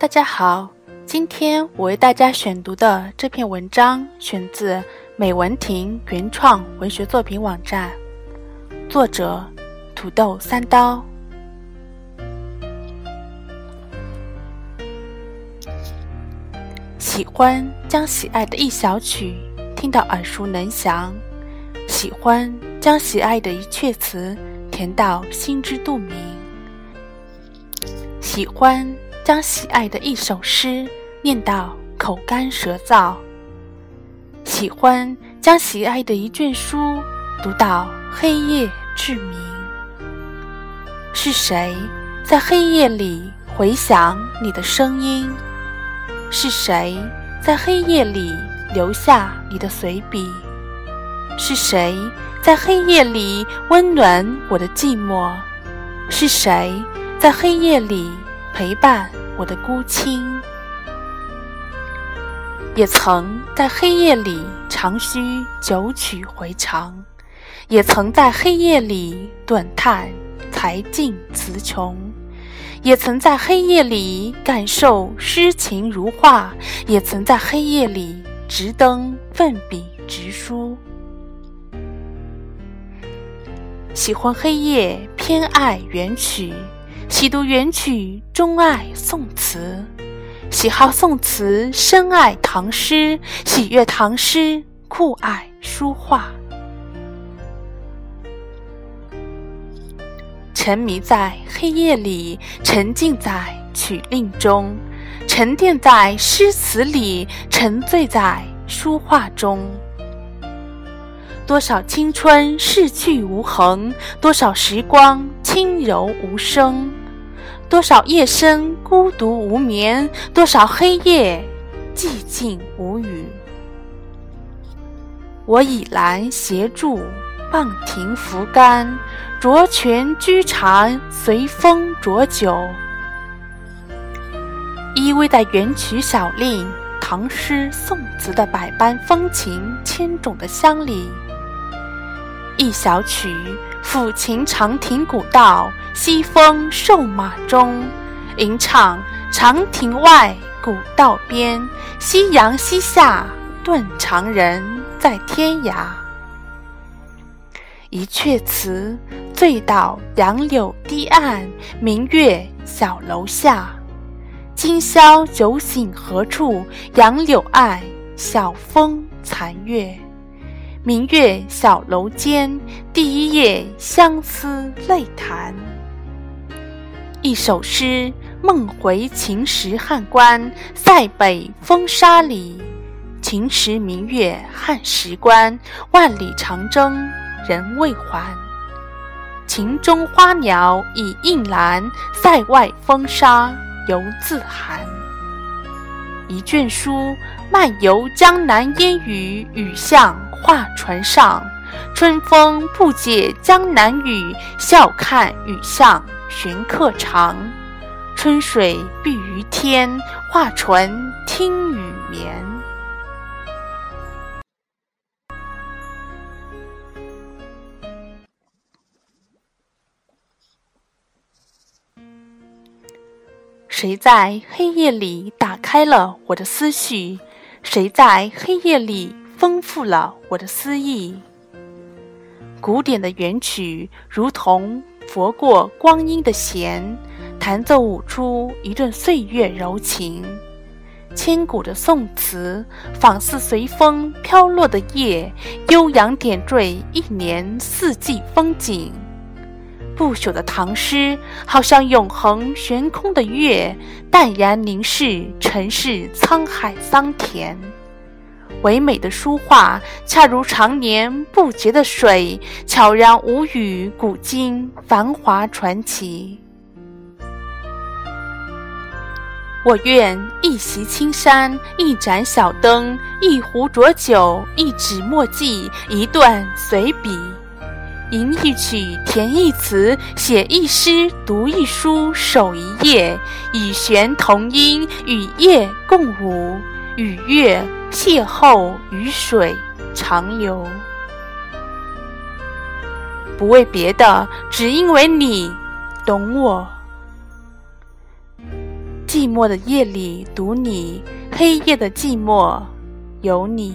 大家好，今天我为大家选读的这篇文章选自美文亭原创文学作品网站，作者土豆三刀。喜欢将喜爱的一小曲听到耳熟能详，喜欢将喜爱的一阙词填到心知肚明，喜欢。将喜爱的一首诗念到口干舌燥，喜欢将喜爱的一卷书读到黑夜至明。是谁在黑夜里回响你的声音？是谁在黑夜里留下你的随笔？是谁在黑夜里温暖我的寂寞？是谁在黑夜里陪伴？我的孤清，也曾在黑夜里长吁九曲回肠，也曾在黑夜里短叹才尽词穷，也曾在黑夜里感受诗情如画，也曾在黑夜里执灯奋笔直书。喜欢黑夜，偏爱元曲。喜读元曲，钟爱宋词；喜好宋词，深爱唐诗；喜悦唐诗，酷爱书画。沉迷在黑夜里，沉浸在曲令中，沉淀在诗词里，沉醉在书画中。多少青春逝去无痕，多少时光轻柔无声。多少夜深孤独无眠，多少黑夜寂静无语。我倚栏斜柱，傍亭扶竿，酌泉居茶，随风酌酒，依偎在元曲小令、唐诗宋词的百般风情千种的乡里。一小曲，抚琴长亭古道，西风瘦马中，吟唱长亭外，古道边，夕阳西下，断肠人在天涯。一阙词，醉倒杨柳堤岸，明月小楼下。今宵酒醒何处？杨柳岸，晓风残月。明月小楼间，第一夜相思泪弹。一首诗，梦回秦时汉关，塞北风沙里。秦时明月汉时关，万里长征人未还。秦中花鸟已映兰，塞外风沙犹自寒。一卷书，漫游江南烟雨，雨巷。画船上，春风不解江南雨，笑看雨巷寻客长。春水碧于天，画船听雨眠。谁在黑夜里打开了我的思绪？谁在黑夜里？丰富了我的诗意。古典的元曲如同拂过光阴的弦，弹奏舞出一段岁月柔情；千古的宋词仿似随风飘落的叶，悠扬点缀一年四季风景；不朽的唐诗好像永恒悬空的月，淡然凝视尘世沧海桑田。唯美的书画，恰如常年不竭的水，悄然无语古今繁华传奇。我愿一袭青衫，一盏小灯，一壶浊酒，一纸墨迹，一段随笔，吟一曲，填一词，写一诗，读一书，守一夜，与弦同音，与夜共舞，雨月。邂逅雨水长流，不为别的，只因为你懂我。寂寞的夜里读你，黑夜的寂寞有你。